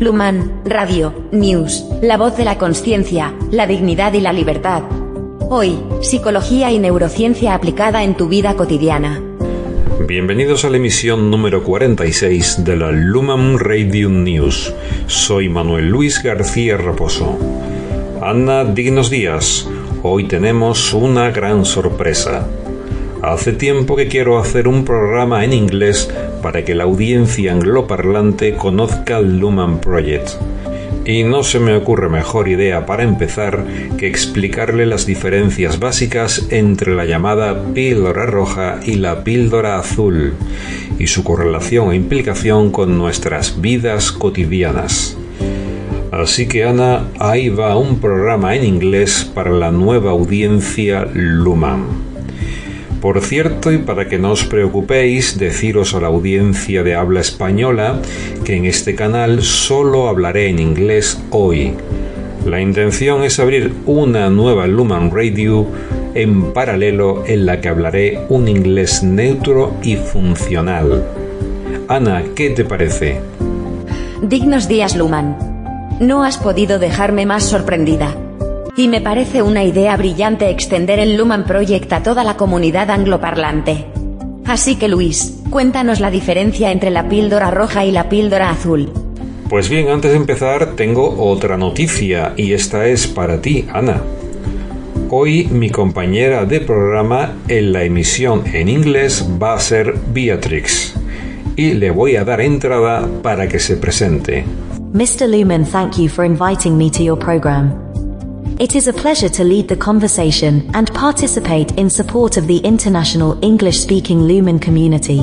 Luman, Radio, News, la voz de la conciencia, la dignidad y la libertad. Hoy, psicología y neurociencia aplicada en tu vida cotidiana. Bienvenidos a la emisión número 46 de la Luman Radio News. Soy Manuel Luis García Raposo. Ana, dignos días. Hoy tenemos una gran sorpresa. Hace tiempo que quiero hacer un programa en inglés para que la audiencia angloparlante conozca el Luman Project. Y no se me ocurre mejor idea para empezar que explicarle las diferencias básicas entre la llamada píldora roja y la píldora azul, y su correlación e implicación con nuestras vidas cotidianas. Así que Ana, ahí va un programa en inglés para la nueva audiencia Luman. Por cierto, y para que no os preocupéis, deciros a la audiencia de habla española que en este canal solo hablaré en inglés hoy. La intención es abrir una nueva Luman Radio en paralelo en la que hablaré un inglés neutro y funcional. Ana, ¿qué te parece? Dignos días, Luman. No has podido dejarme más sorprendida. Y me parece una idea brillante extender el Luman Project a toda la comunidad angloparlante. Así que Luis, cuéntanos la diferencia entre la píldora roja y la píldora azul. Pues bien, antes de empezar tengo otra noticia y esta es para ti, Ana. Hoy mi compañera de programa en la emisión en inglés va a ser Beatrix y le voy a dar entrada para que se presente. Mr. Luman, thank you for inviting me to your program. It is a pleasure to lead the conversation and participate in support of the international English-speaking Lumen community.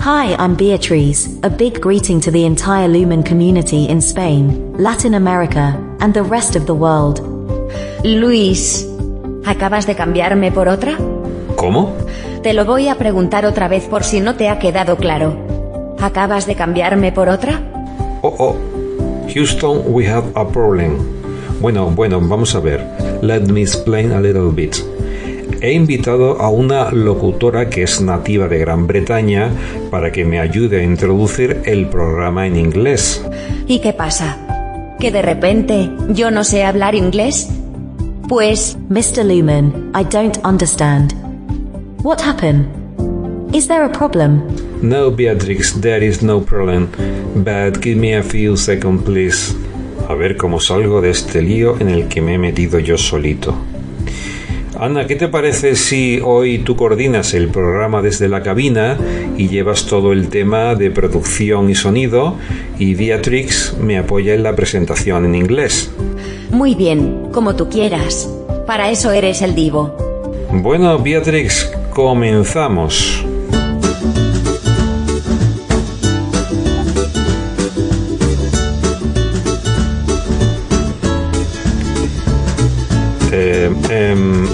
Hi, I'm Beatriz. A big greeting to the entire Lumen community in Spain, Latin America, and the rest of the world. Luis, ¿acabas de cambiarme por otra? ¿Cómo? Te lo voy a preguntar otra vez por si no te ha quedado claro. ¿Acabas de cambiarme por otra? Oh, oh. Houston, we have a problem. Bueno, bueno, vamos a ver. Let me explain a little bit. He invitado a una locutora que es nativa de Gran Bretaña para que me ayude a introducir el programa en inglés. ¿Y qué pasa? ¿Que de repente yo no sé hablar inglés? Pues... Mr. Lumen, I don't understand. What happened? Is there a problem? No, Beatrix, there is no problem. But give me a few seconds, please a ver cómo salgo de este lío en el que me he metido yo solito. Ana, ¿qué te parece si hoy tú coordinas el programa desde la cabina y llevas todo el tema de producción y sonido y Beatrix me apoya en la presentación en inglés? Muy bien, como tú quieras. Para eso eres el divo. Bueno, Beatrix, comenzamos.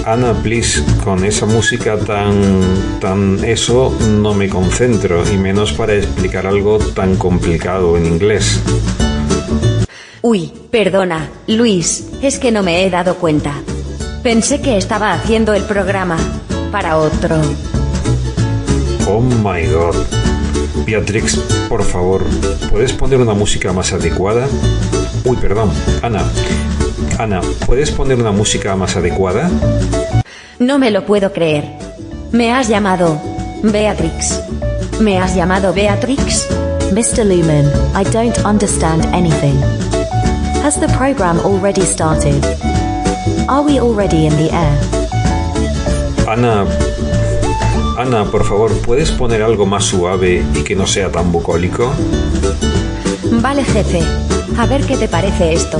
Ana, please, con esa música tan, tan eso no me concentro, y menos para explicar algo tan complicado en inglés. Uy, perdona, Luis, es que no me he dado cuenta. Pensé que estaba haciendo el programa para otro. Oh my god. Beatrix, por favor, ¿puedes poner una música más adecuada? Uy, perdón, Ana, Ana, ¿puedes poner una música más adecuada? No me lo puedo creer. Me has llamado Beatrix. ¿Me has llamado Beatrix? Mr. Lumen, I don't understand anything. Has the program already started? Are we already in the air? Ana, Ana, por favor, ¿puedes poner algo más suave y que no sea tan bucólico? Vale, jefe. A ver qué te parece esto.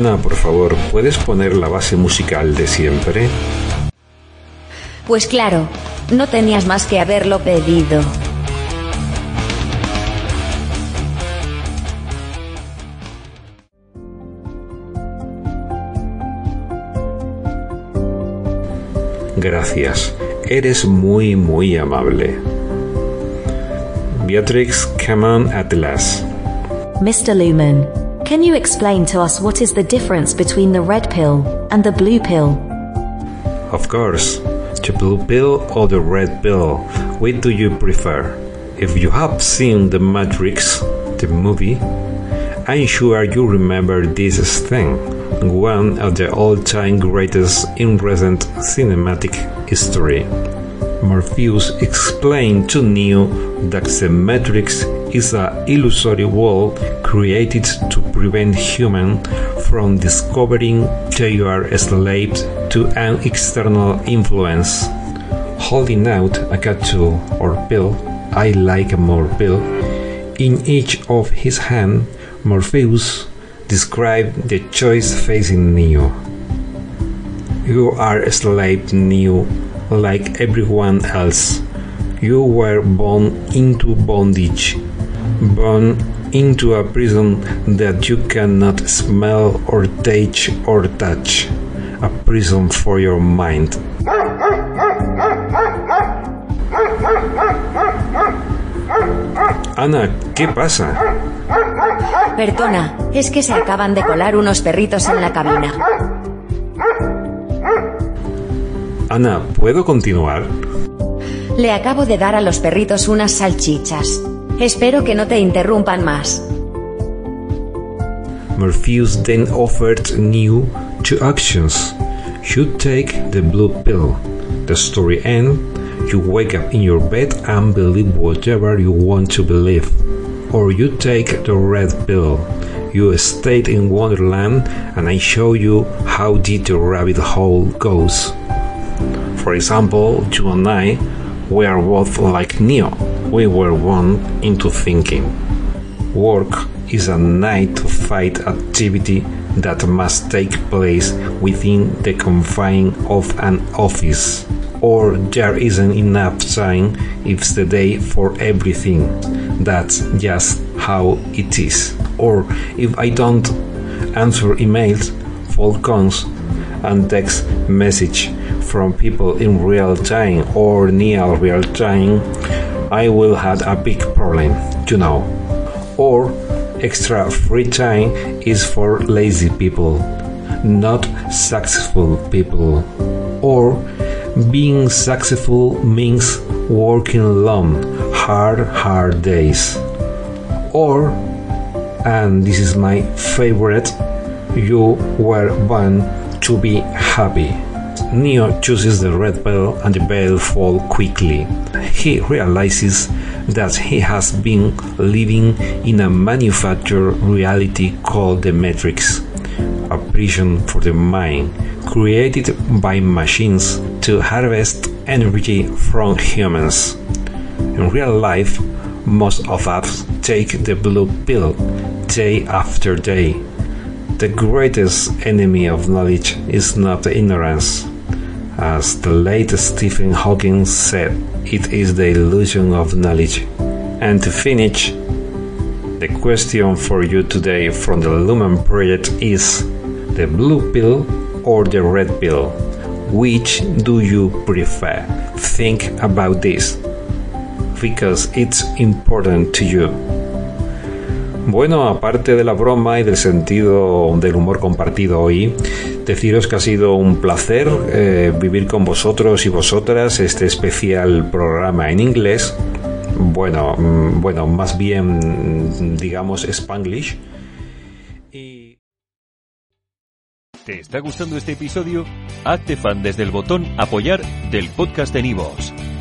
Ana, por favor, ¿puedes poner la base musical de siempre? Pues claro, no tenías más que haberlo pedido. Gracias, eres muy, muy amable. Beatrix, come on at last. Mr. Lumen, can you explain to us what is the difference between the red pill and the blue pill? Of course, the blue pill or the red pill, which do you prefer? If you have seen The Matrix, the movie, I'm sure you remember this thing, one of the all-time greatest in recent cinematic history. Morpheus explained to Neo that the Matrix is an illusory world created to prevent humans from discovering they are slaves to an external influence. Holding out a capsule or pill, I like a more pill, in each of his hands, Morpheus described the choice facing Neo. You are a slave, Neo, like everyone else. You were born into bondage, born into a prison that you cannot smell or taste or touch, a prison for your mind. Ana, ¿qué pasa? Perdona, es que se acaban de colar unos perritos en la cabina. Ana, ¿puedo continuar? Le acabo de dar a los perritos unas salchichas. Espero que no te interrumpan más. Morpheus then offered Neo two options. You take the blue pill. The story ends. You wake up in your bed and believe whatever you want to believe. Or you take the red pill. You stay in Wonderland and I show you how deep the rabbit hole goes. For example, you and I we are both like Neo. We were one into thinking. Work is a night to five activity that must take place within the confines of an office. Or there isn't enough time, it's the day for everything. That's just how it is. Or if I don't answer emails, phone calls, and text message from people in real time or near real time, I will have a big problem, you know. Or extra free time is for lazy people, not successful people. Or being successful means working long, hard, hard days. Or, and this is my favorite, you were born to be happy. Neo chooses the red pill and the veil falls quickly. He realizes that he has been living in a manufactured reality called the Matrix, a prison for the mind created by machines to harvest energy from humans. In real life, most of us take the blue pill day after day. The greatest enemy of knowledge is not ignorance. As the late Stephen Hawking said, it is the illusion of knowledge. And to finish, the question for you today from the Lumen Project is the blue pill or the red pill? Which do you prefer? Think about this because it's important to you. Bueno, aparte de la broma y del sentido del humor compartido hoy, deciros que ha sido un placer eh, vivir con vosotros y vosotras este especial programa en inglés. Bueno, mm, bueno, más bien digamos Spanglish. ¿Te está gustando este episodio? Hazte fan desde el botón apoyar del podcast de Nivos.